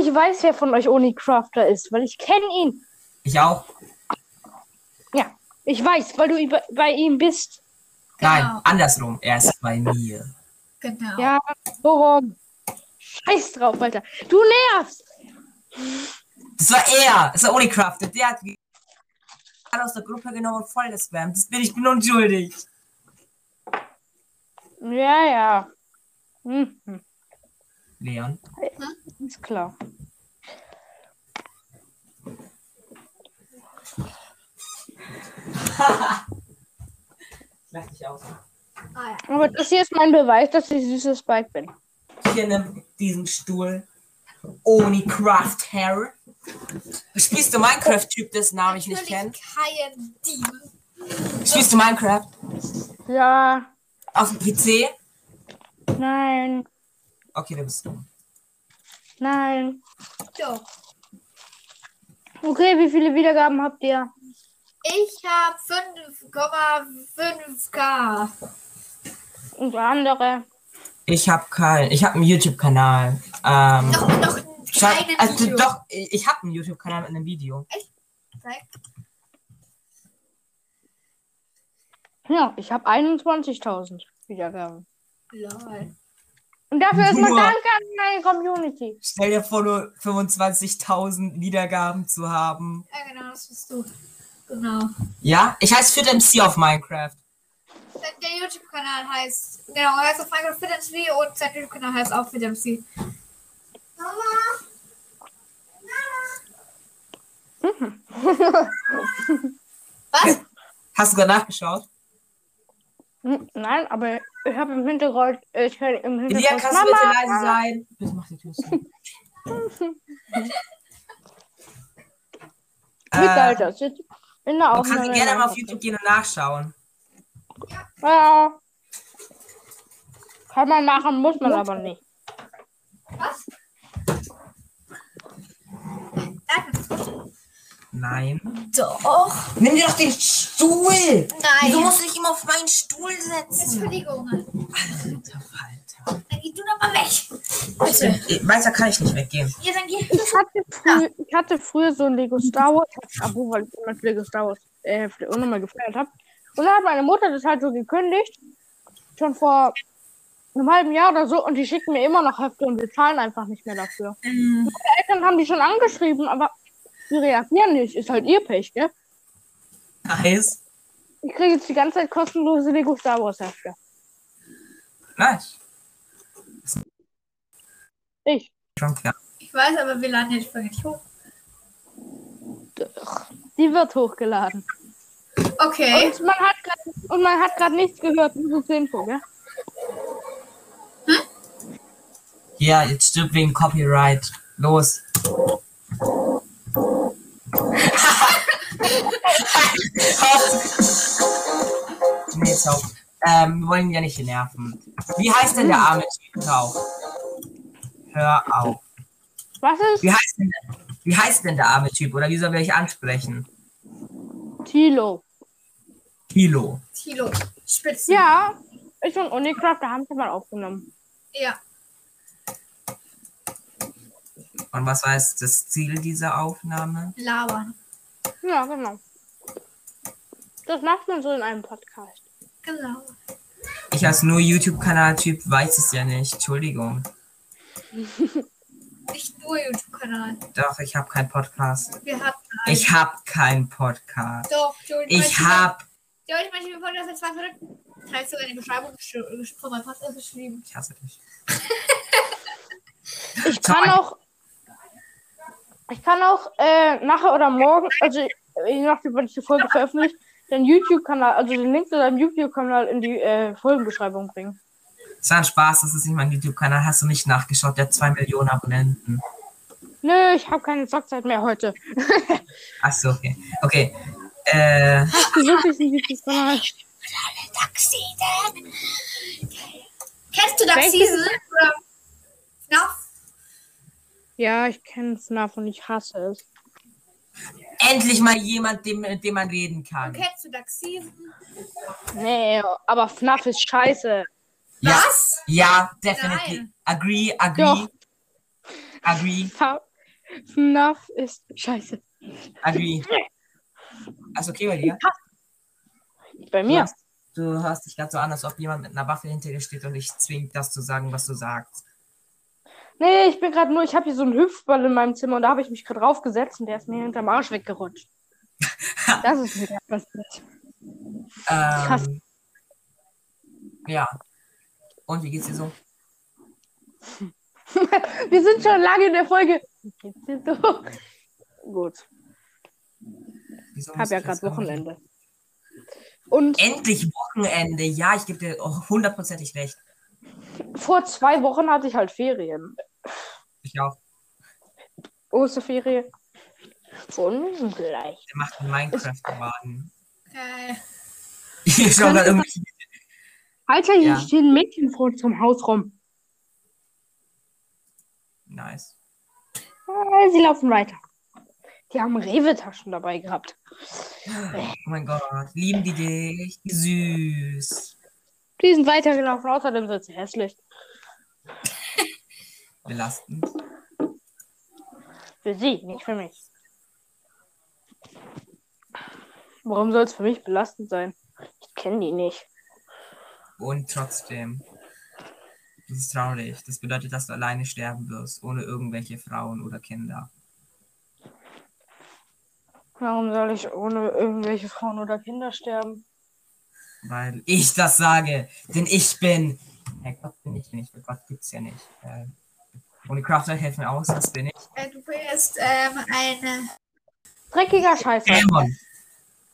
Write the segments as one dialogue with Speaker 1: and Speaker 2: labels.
Speaker 1: ich weiß, wer von euch Oni Crafter ist, weil ich kenne ihn.
Speaker 2: Ich auch.
Speaker 1: Ja, ich weiß, weil du bei, bei ihm bist.
Speaker 2: Nein,
Speaker 3: Genau.
Speaker 2: andersrum. Er ist bei mir.
Speaker 3: Genau.
Speaker 1: Ja, warum? Scheiß drauf, Alter. Du nervst.
Speaker 2: Das war er. Das war Unicrafted. Der hat alle aus der Gruppe genommen und voll gespammt. Das bin ich bin unschuldig.
Speaker 1: Ja, ja. Hm, hm,
Speaker 2: Leon.
Speaker 1: Ist klar.
Speaker 2: Lach dich aus.
Speaker 3: Ah, ja.
Speaker 1: Aber das hier ist mein Beweis, dass ich süßes Spike bin.
Speaker 2: Hier nimm diesen Stuhl. Unicraft Hair. Spielst du Minecraft-Typ, dessen Namen ich nicht kenne?
Speaker 3: kein Dieb.
Speaker 2: Spielst du Minecraft?
Speaker 1: Ja,
Speaker 2: Auf dem PC?
Speaker 1: nein,
Speaker 2: Okay, du bist dumm.
Speaker 1: Nein.
Speaker 3: Doch.
Speaker 1: Okay, wie viele Wiedergaben habt ihr?
Speaker 3: Ich habe 5,5k.
Speaker 1: Und andere?
Speaker 2: Ich habe kein, ich habe einen YouTube-Kanal. Ähm,
Speaker 3: Noch, noch keinen
Speaker 2: also
Speaker 3: Video.
Speaker 2: doch, ich habe einen YouTube-Kanal mit einem Video.
Speaker 3: Zeig.
Speaker 1: Ja, ich habe 21.000 Wiedergaben.
Speaker 3: Lol.
Speaker 1: Und dafür ist mal
Speaker 2: Nur.
Speaker 1: Danke an meine Community.
Speaker 2: Stell dir vor, nur 25.000 Wiedergaben zu haben.
Speaker 3: Ja, genau, das bist du. Genau.
Speaker 2: Ja, ich heiße Fit MC auf Minecraft.
Speaker 3: Der YouTube-Kanal heißt, genau, er heißt auf Minecraft FitMC und sein YouTube-Kanal heißt auch FitMC. Was?
Speaker 2: Hast du gerade nachgeschaut?
Speaker 1: Nein, aber ich habe im Hintergrund, ich höre im
Speaker 2: Elia,
Speaker 1: Hintergrund.
Speaker 2: kannst du bitte
Speaker 1: Mama!
Speaker 2: leise sein? Bitte mach die Tür zu.
Speaker 1: Wie
Speaker 2: äh,
Speaker 1: geil das ist. In der
Speaker 2: du
Speaker 1: Aufnahme.
Speaker 2: kannst gerne mal auf YouTube gehen und nachschauen.
Speaker 1: Ja. Kann man machen, muss man aber nicht.
Speaker 3: Was?
Speaker 2: Nein.
Speaker 3: Doch.
Speaker 2: Nimm dir doch den Stuhl!
Speaker 3: Nein.
Speaker 2: Du musst dich immer auf meinen Stuhl setzen.
Speaker 3: Entschuldigung.
Speaker 2: Alter Falter.
Speaker 3: Dann geh du doch mal weg. Bitte.
Speaker 2: Weiter kann ich nicht weggehen.
Speaker 3: Hier, dann geh.
Speaker 1: Ich hatte, früh, ich hatte früher so ein Lego Star Wars, Abo, weil ich immer Lego Star Wars äh, unnormal gefeiert habe. Und dann hat meine Mutter das halt so gekündigt, schon vor einem halben Jahr oder so, und die schicken mir immer noch Hefte und wir zahlen einfach nicht mehr dafür.
Speaker 3: Ähm,
Speaker 1: Meine Eltern haben die schon angeschrieben, aber die reagieren nicht. Ist halt ihr Pech, gell?
Speaker 2: Nice.
Speaker 1: Ich kriege jetzt die ganze Zeit kostenlose Lego Star Wars Hefte.
Speaker 2: Nice.
Speaker 1: Ich.
Speaker 2: Schon klar.
Speaker 3: Ich weiß, aber wir laden jetzt Folge nicht hoch.
Speaker 1: Die wird hochgeladen.
Speaker 3: Okay.
Speaker 1: Und man hat grad, und man hat gerade nichts gehört, nur zur Info, gell?
Speaker 2: Ja, jetzt stirbt wegen Copyright. Los. So. Ähm, wir wollen ihn ja nicht nerven. Wie heißt denn der arme Typ auch? Hör auf.
Speaker 1: Was ist?
Speaker 2: Wie heißt denn, wie heißt denn der arme Typ? Oder wie soll ich ansprechen?
Speaker 1: Tilo.
Speaker 2: Kilo.
Speaker 3: Tilo. Spitzen.
Speaker 1: Ja, ist schon Unicraft, da haben sie mal aufgenommen.
Speaker 3: Ja.
Speaker 2: Und was war jetzt das Ziel dieser Aufnahme?
Speaker 3: Labern.
Speaker 1: Ja, genau. Das macht man so in einem Podcast.
Speaker 3: Genau.
Speaker 2: Ich als nur YouTube-Kanal-Typ weiß es ja nicht. Entschuldigung.
Speaker 3: Nicht nur YouTube-Kanal.
Speaker 2: Doch, ich habe keinen Podcast.
Speaker 3: Wir hatten einen.
Speaker 2: Ich habe keinen Podcast.
Speaker 3: Doch, Joey,
Speaker 2: Ich hab.
Speaker 3: Joey, ich meine, Podcast hat zwei Minuten. Teilst sogar in die Beschreibung von meinem Podcast geschrieben.
Speaker 2: Ich hasse dich.
Speaker 1: Ich kann auch. Ich kann auch äh, nachher oder morgen, also je nachdem, wann ich die Folge veröffentliche, den YouTube-Kanal, also den Link zu deinem YouTube-Kanal in die äh, Folgenbeschreibung bringen.
Speaker 2: Das war ein Spaß, das ist nicht mein YouTube-Kanal. Hast du nicht nachgeschaut? Der hat zwei Millionen Abonnenten.
Speaker 1: Nö, ich habe keine Zockzeit mehr heute.
Speaker 2: Achso, okay. Okay. Äh,
Speaker 1: Hast du wirklich einen YouTube-Kanal?
Speaker 3: Daxiden. Kennst du FNAF?
Speaker 1: Ja, ich kenne FNAF und ich hasse es.
Speaker 2: Endlich mal jemand, dem, mit dem man reden kann.
Speaker 3: Kennst du Daxiden?
Speaker 1: Nee, aber FNAF ist scheiße.
Speaker 2: Ja,
Speaker 3: Was?
Speaker 2: ja, definitely.
Speaker 3: Nein.
Speaker 2: Agree, agree.
Speaker 1: Doch.
Speaker 2: Agree.
Speaker 1: FNAF ist scheiße.
Speaker 2: Agri. Alles okay bei dir?
Speaker 1: Bei
Speaker 2: Du
Speaker 1: mir.
Speaker 2: du hörst dich gerade so an, als ob jemand mit einer Waffe hinter dir steht und dich zwingt, das zu sagen, was du sagst.
Speaker 1: Nee, ich bin gerade nur, ich habe hier so einen Hüpfball in meinem Zimmer und da habe ich mich gerade draufgesetzt und der ist mir hinterm Arsch weggerutscht. Das ist mir gerade passiert. Krass.
Speaker 2: Ähm, ja. Und wie geht's dir so?
Speaker 1: Wir sind schon lange in der Folge. Wie geht's dir so? Gut,
Speaker 2: Wieso
Speaker 1: hab
Speaker 2: musst
Speaker 1: ja gerade Wochenende. Und
Speaker 2: Endlich Wochenende. Ja, ich gebe dir auch hundertprozentig recht.
Speaker 1: vor zwei Wochen hatte ich halt Ferien.
Speaker 2: Ich auch.
Speaker 1: Osterferien. Ungleich.
Speaker 2: Der macht einen Minecraft-Wagen.
Speaker 3: Geil.
Speaker 2: Ich schau gerade irgendwie.
Speaker 1: Alter, hier
Speaker 2: Ja.
Speaker 1: stehen Mädchen vor unserem Haus rum.
Speaker 2: Nice.
Speaker 1: Ah, Sie laufen weiter. Die haben Rewe-Taschen dabei gehabt.
Speaker 2: Oh mein Gott. Lieben die dich? Wie süß.
Speaker 1: Die sind weitergelaufen, außerdem sind sie hässlich.
Speaker 2: Belastend.
Speaker 1: Für sie, nicht für mich. Warum soll es für mich belastend sein? Ich kenne die nicht.
Speaker 2: Und trotzdem. Das ist traurig. Das bedeutet, dass du alleine sterben wirst, ohne irgendwelche Frauen oder Kinder.
Speaker 1: Warum soll ich ohne irgendwelche Frauen oder Kinder sterben?
Speaker 2: Weil ich das sage. Denn ich bin. Hey, Gott bin ich nicht. Gott gibt's ja nicht. Äh, ohne Crafter helfen mir aus. Was bin ich?
Speaker 3: Äh, du bist ähm, eine.
Speaker 1: Dreckiger Scheiße.
Speaker 2: Dämon.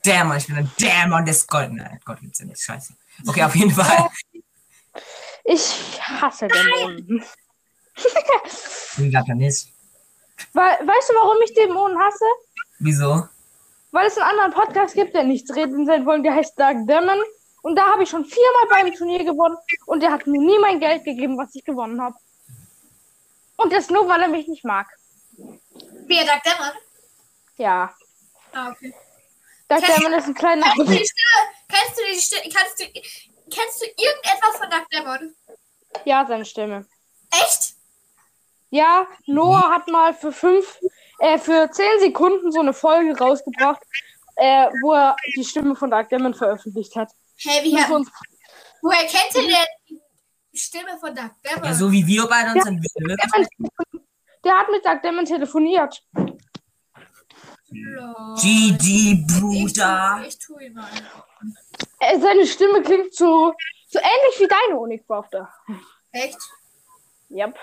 Speaker 2: Dämon. Ich bin ein Dämon des Gott. Nein, Gott gibt's ja nicht. Scheiße. Okay, auf jeden Fall.
Speaker 1: Ich hasse Dämonen.
Speaker 2: Ich glaub ja nicht.
Speaker 1: We weißt du, warum ich Dämonen hasse?
Speaker 2: Wieso?
Speaker 1: Weil es einen anderen Podcast gibt, der nichts reden sein wollen, der heißt Dark Demon. Und da habe ich schon viermal beim Turnier gewonnen und der hat mir nie mein Geld gegeben, was ich gewonnen habe. Und das nur, weil er mich nicht mag.
Speaker 3: Wer Dark Demon?
Speaker 1: Ja.
Speaker 3: Ah, okay.
Speaker 1: Dark Demon ist ein kleiner.
Speaker 3: Kennst du die Stimme? Kennst du die Stimme? Kannst du, kennst du irgendetwas von Dark Demon?
Speaker 1: Ja, seine Stimme.
Speaker 3: Echt?
Speaker 1: Ja, Noah hat mal für fünf, äh, für zehn Sekunden so eine Folge rausgebracht, äh, wo er die Stimme von Dark Demon veröffentlicht hat.
Speaker 3: Hey, wie,
Speaker 1: uns-
Speaker 3: woher kennt ihr denn die Stimme von Dark Demon?
Speaker 2: Ja, so wie wir beide uns dann wirklich.
Speaker 1: Der hat mit Dark Demon telefoniert.
Speaker 3: Lol.
Speaker 2: GG,
Speaker 3: Ich
Speaker 2: Bruder.
Speaker 3: tu, ich tu ihn mal.
Speaker 1: Äh, seine Stimme klingt so, so ähnlich wie deine Unicrafter.
Speaker 3: Echt?
Speaker 1: Yep.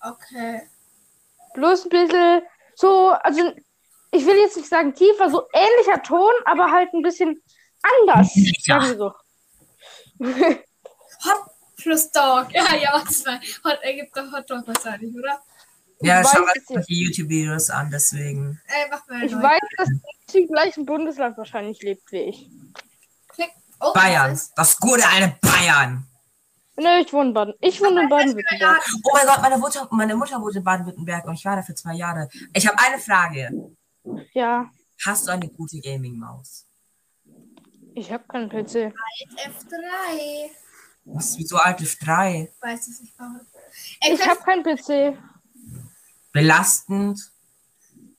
Speaker 3: Okay.
Speaker 1: Bloß ein bisschen so, also ich will jetzt nicht sagen tiefer, so ähnlicher Ton, aber halt ein bisschen anders.
Speaker 2: Ja.
Speaker 1: Sagen wir so.
Speaker 3: Hot plus Dog. Ja, ja, warte mal. Hot ergibt doch Hot Dog wahrscheinlich, oder?
Speaker 2: Ja,
Speaker 1: Ich
Speaker 2: schau mal die YouTube-Videos an, deswegen.
Speaker 3: Ey, mach mal
Speaker 1: Ich weiß, dass er im gleichen Bundesland wahrscheinlich lebt wie ich.
Speaker 3: Klick. Oh,
Speaker 2: Bayern.
Speaker 3: was ist-
Speaker 2: Das gute alte Bayern.
Speaker 1: Nö, ich wohne in Baden. Ich wohne in Baden-Württemberg.
Speaker 2: Oh mein Gott, meine Mutter, meine Mutter wohnt in Baden-Württemberg und ich war da für zwei Jahre. Ich habe eine Frage.
Speaker 1: Ja,
Speaker 2: Hast du eine gute Gaming-Maus?
Speaker 1: ich habe keinen PC.
Speaker 3: F3.
Speaker 2: Was ist wie so alt ist drei?
Speaker 3: Weiß es nicht warum. Ey,
Speaker 1: Ich habe keinen PC.
Speaker 2: Belastend.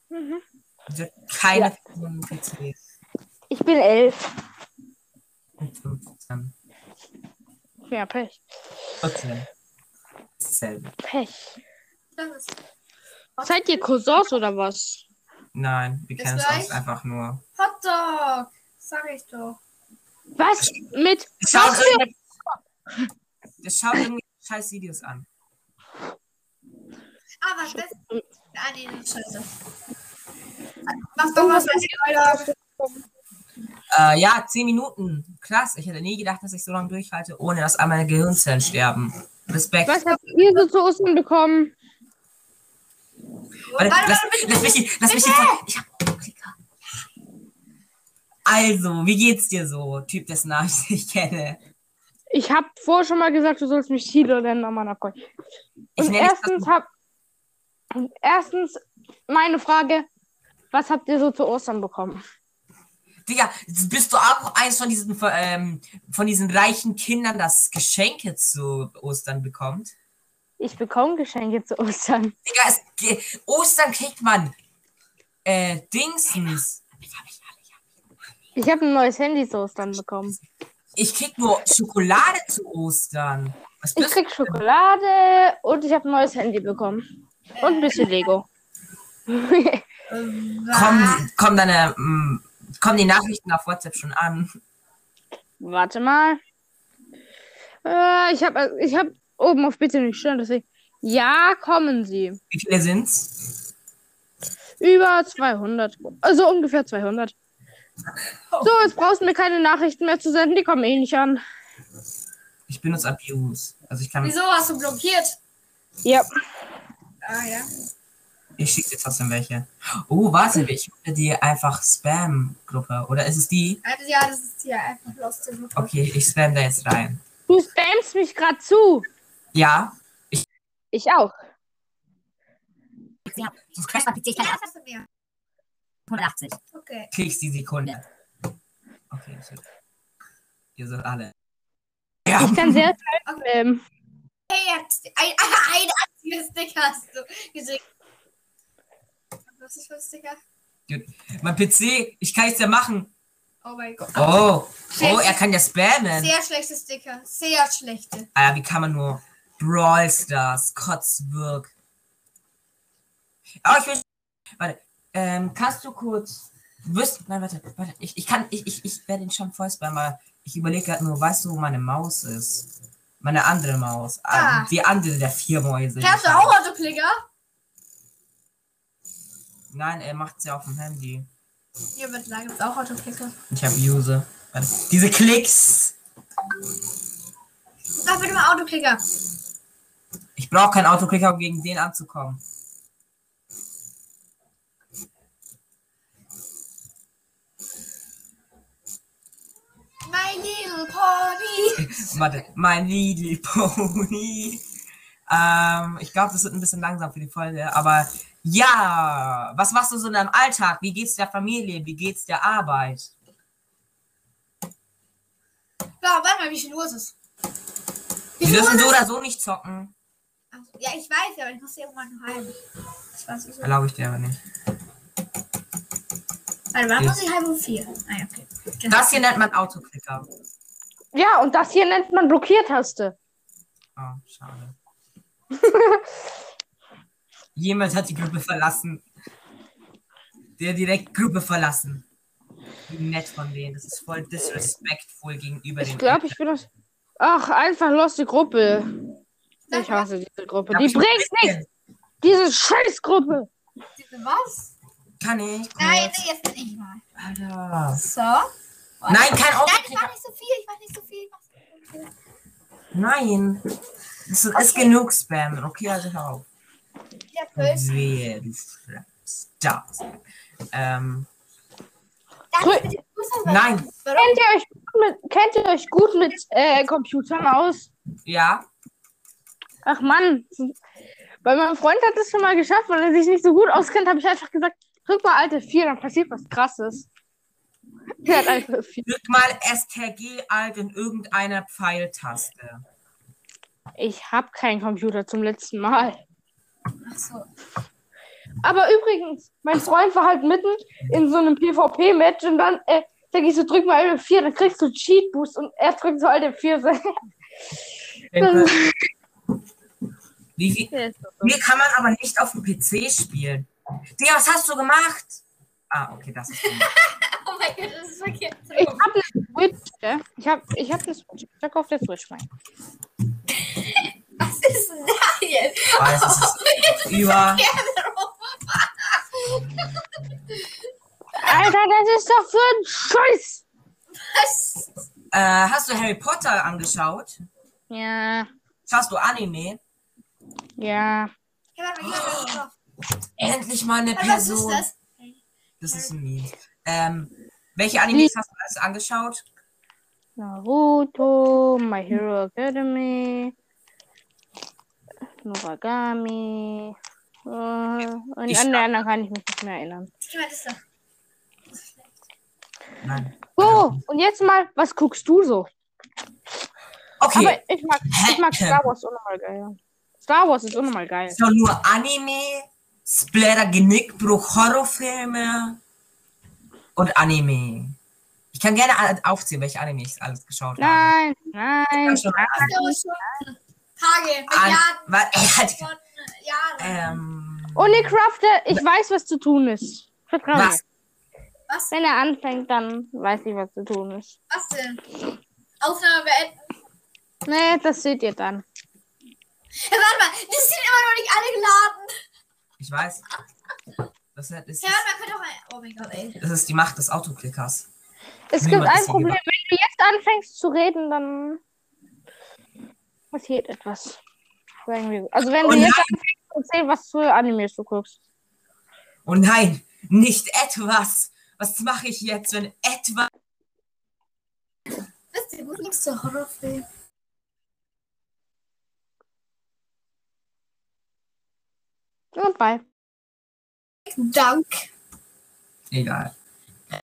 Speaker 1: Mhm.
Speaker 2: Also keine
Speaker 1: Ja.
Speaker 2: PCs.
Speaker 1: Ich bin elf.
Speaker 2: Und 15.
Speaker 1: Ja, Pech.
Speaker 2: 14. Dasselbe.
Speaker 1: Pech.
Speaker 3: das ist
Speaker 1: Seid ihr Cousins oder was?
Speaker 2: Nein, wir kennen uns einfach nur.
Speaker 3: Hot Dog. Sag ich doch.
Speaker 1: Was? Mit.
Speaker 2: Das schaut
Speaker 1: Was für-
Speaker 2: das schaut irgendwie scheiß Videos an.
Speaker 3: Ah, was das? Ah, nee, das ist scheiße. Mach doch was dir, Alter.
Speaker 2: Äh, ja, 10 Minuten. Krass. Ich hätte nie gedacht, dass ich so lange durchhalte, ohne dass all meine Gehirnzellen sterben. Respekt.
Speaker 1: Was habt ihr so zu Ostern bekommen?
Speaker 2: Warte,
Speaker 3: Warte,
Speaker 2: lass, lass mich, lass mich ich hab Klicker. Also, wie geht's dir so, Typ, dessen Namen ich nicht kenne?
Speaker 1: Ich habe vorher schon mal gesagt, du sollst mich Tilo nennen.
Speaker 2: Ich
Speaker 1: Und erstens hab. und Erstens, meine Frage: Was habt ihr so zu Ostern bekommen?
Speaker 2: Digga, bist du auch eins von diesen, ähm, von diesen reichen Kindern, das Geschenke zu Ostern bekommt?
Speaker 1: Ich bekomme Geschenke zu Ostern.
Speaker 2: Digga, es, Ostern kriegt man äh, Dingsens.
Speaker 1: Ich habe ein neues Handy zu Ostern bekommen.
Speaker 2: Ich krieg nur Schokolade zu Ostern. Was
Speaker 1: Ich krieg Schokolade und ich habe ein neues Handy bekommen. Und ein bisschen Lego.
Speaker 2: Kommen, kommen deine, mm, kommen die Nachrichten auf WhatsApp schon an?
Speaker 1: Warte mal. Äh, ich habe ich hab oben auf Bitte nicht stören, deswegen. Ja, kommen sie.
Speaker 2: Wie viele sind's?
Speaker 1: Über 200. Also ungefähr 200. So, jetzt brauchst du mir keine Nachrichten mehr zu senden. Die kommen eh nicht an.
Speaker 2: Ich benutze Abuse. Also ich kann.
Speaker 3: Wieso hast du blockiert?
Speaker 1: Ja.
Speaker 3: Ah ja.
Speaker 2: Ich schicke dir trotzdem welche. Oh, warte, ich mache die einfach Spam-Gruppe. Oder ist es die?
Speaker 3: Also, ja, das ist hier einfach Lost in Gruppe.
Speaker 2: Okay, ich spam da jetzt rein.
Speaker 1: Du spammst mich gerade zu.
Speaker 2: Ja,
Speaker 1: Ich auch.
Speaker 4: Ja, das Crash PC ich kann
Speaker 3: Ja, was hast du mir?
Speaker 4: 180.
Speaker 3: Okay.
Speaker 2: kriegst die Sekunde. Okay, shit. Ihr seid alle. Ja,
Speaker 1: Ich kann sehr schnell spammen.
Speaker 3: Hey, jetzt ein, ein einziges Sticker hast du geschickt. Was ist für ein Sticker?
Speaker 2: mein PC, ich kann nichts mehr machen.
Speaker 3: Oh mein Gott.
Speaker 2: Oh, oh, er kann ja spammen.
Speaker 3: Sehr schlechte Sticker. Sehr schlechte.
Speaker 2: Alter, wie kann man nur Brawl Stars, Kotzwirk. Aber ich will. Warte, ähm, kannst du kurz. Wirst. Nein, warte, warte. Ich, ich kann. Ich, ich, ich werde ihn schon voll spammen, aber ich überlege gerade nur, weißt du, wo meine Maus ist? Meine andere Maus.
Speaker 3: Ah.
Speaker 2: Ähm, die andere der vier Mäuse.
Speaker 3: Hast du auch. Autoklicker?
Speaker 2: Nein, er macht sie auf dem Handy.
Speaker 3: Hier wird da gibt's auch Autoklicker.
Speaker 2: Ich habe Use. Warte, diese Klicks.
Speaker 3: Sag bitte mal Autoklicker.
Speaker 2: Ich brauche keinen Autoklicker, um gegen den anzukommen.
Speaker 3: My little pony.
Speaker 2: Warte, mein Little Pony. Ähm, ich glaube, das wird ein bisschen langsam für die Folge, aber ja, was machst du so in deinem Alltag? Wie geht's der Familie? Wie geht's der Arbeit?
Speaker 3: Ja, warte mal, wie viel Uhr ist es? Wie
Speaker 2: Wir dürfen so oder so nicht zocken.
Speaker 3: Ach, Ja, ich weiß, aber ich muss irgendwann heim. Ich weiß so.
Speaker 2: Erlaube ich dir aber nicht.
Speaker 3: Warte, wann muss ich halb um vier? Ah, ja, okay.
Speaker 2: Das hier nennt man Autoklicker.
Speaker 1: Ja, und das hier nennt man Blockiertaste.
Speaker 2: Oh, schade. Jemand hat die Gruppe verlassen. Der direkt Gruppe verlassen. Wie nett von denen. Das ist voll disrespectful gegenüber
Speaker 1: Ich
Speaker 2: den.
Speaker 1: glaube, ich bin das. Ach, einfach los die Gruppe. Ich hasse diese Gruppe. Die bringt nichts. Diese Scheißgruppe.
Speaker 3: Diese was?
Speaker 2: Kann ich?
Speaker 3: Nein,
Speaker 2: kurz?
Speaker 3: nee, jetzt bin ich mal.
Speaker 2: Alter.
Speaker 3: So.
Speaker 2: Nein, kein
Speaker 3: Nein, ich mach nicht so viel, ich mach nicht so viel.
Speaker 2: Nein. Das ist genug Spam. Okay, also hör auf. Wehe, du Stars. Ähm, nein.
Speaker 1: Kennt ihr euch gut mit, kennt ihr euch gut mit äh, Computern aus?
Speaker 2: Ja.
Speaker 1: Ach Mann. Weil mein Freund hat es schon mal geschafft, weil er sich nicht so gut auskennt, habe ich einfach gesagt, drück mal Alte 4, dann passiert was krasses. Hat Alte 4.
Speaker 2: Drück mal STRG Alt in irgendeiner Pfeiltaste.
Speaker 1: Ich habe keinen Computer zum letzten Mal.
Speaker 3: Ach so.
Speaker 1: Aber übrigens, mein Freund war halt mitten in so einem PvP-Match und dann äh, sag ich so, drück mal Alte 4, dann kriegst du Cheat Boost und er drückt so Alte 4. Das
Speaker 2: Wie, wie. Hier kann man aber nicht auf dem PC spielen. Digga, was hast du gemacht? Ah, okay, das ist gut.
Speaker 3: Mein Gott, das ist verkehrt.
Speaker 1: Ich hab eine Switch, ja? Ich hab, ich hab eine Switch. Ich sag auf der Switch rein.
Speaker 3: Was ist denn da jetzt?
Speaker 2: Weil es ist über.
Speaker 1: Alter, das ist doch für ein Scheiß.
Speaker 3: Was?
Speaker 2: Äh, hast du Harry Potter angeschaut?
Speaker 1: Ja,
Speaker 2: Schaust du Anime?
Speaker 1: ja.
Speaker 2: Endlich mal eine
Speaker 3: Warte, Was ist
Speaker 2: Person.
Speaker 3: das?
Speaker 2: Das ist ein Meme. Ähm, welche Animes hast du alles angeschaut?
Speaker 1: Naruto, My Hero Academy, Noragami. Äh, und
Speaker 2: Ich
Speaker 1: an der anderen kann ich mich nicht mehr erinnern.
Speaker 2: Nein.
Speaker 1: So, und jetzt mal, was guckst du so?
Speaker 2: Okay.
Speaker 1: Aber ich mag, ich mag Star Wars auch nochmal geil. Star Wars ist auch nochmal geil.
Speaker 2: So nur Anime, Splatter, Genickbruch, Horrorfilme und Anime. Ich kann gerne aufzählen, welche Anime ich alles geschaut habe.
Speaker 1: Nein, nein.
Speaker 3: Tage,
Speaker 2: an-
Speaker 3: Milliarden Jahren.
Speaker 2: ähm,
Speaker 1: Uli Crafter, ich weiß, was zu tun ist. Vertrau mir.
Speaker 2: was?
Speaker 3: Was,
Speaker 1: Wenn er anfängt, dann weiß ich, was zu tun ist.
Speaker 3: was denn? Aufnahme beenden.
Speaker 1: Nee, das seht ihr dann.
Speaker 3: Ja, warte mal, die sind immer noch nicht alle geladen.
Speaker 2: Ich weiß. Das ist,
Speaker 3: Ja, man könnte auch ein. Oh mein Gott, ey.
Speaker 2: das ist die Macht des Autoklickers.
Speaker 1: Es
Speaker 2: Niemand
Speaker 1: gibt ein
Speaker 2: ist
Speaker 1: Problem. Wenn du jetzt anfängst zu reden, dann passiert etwas. Also wenn
Speaker 2: Oh
Speaker 1: du jetzt anfängst zu erzählen, was für Animes du guckst.
Speaker 2: Oh nein, nicht etwas. Was mache ich jetzt, wenn etwas.
Speaker 3: Ihr, gut nichts zu Horrorfilm.
Speaker 1: Und bye.
Speaker 3: dunk.
Speaker 2: He got it.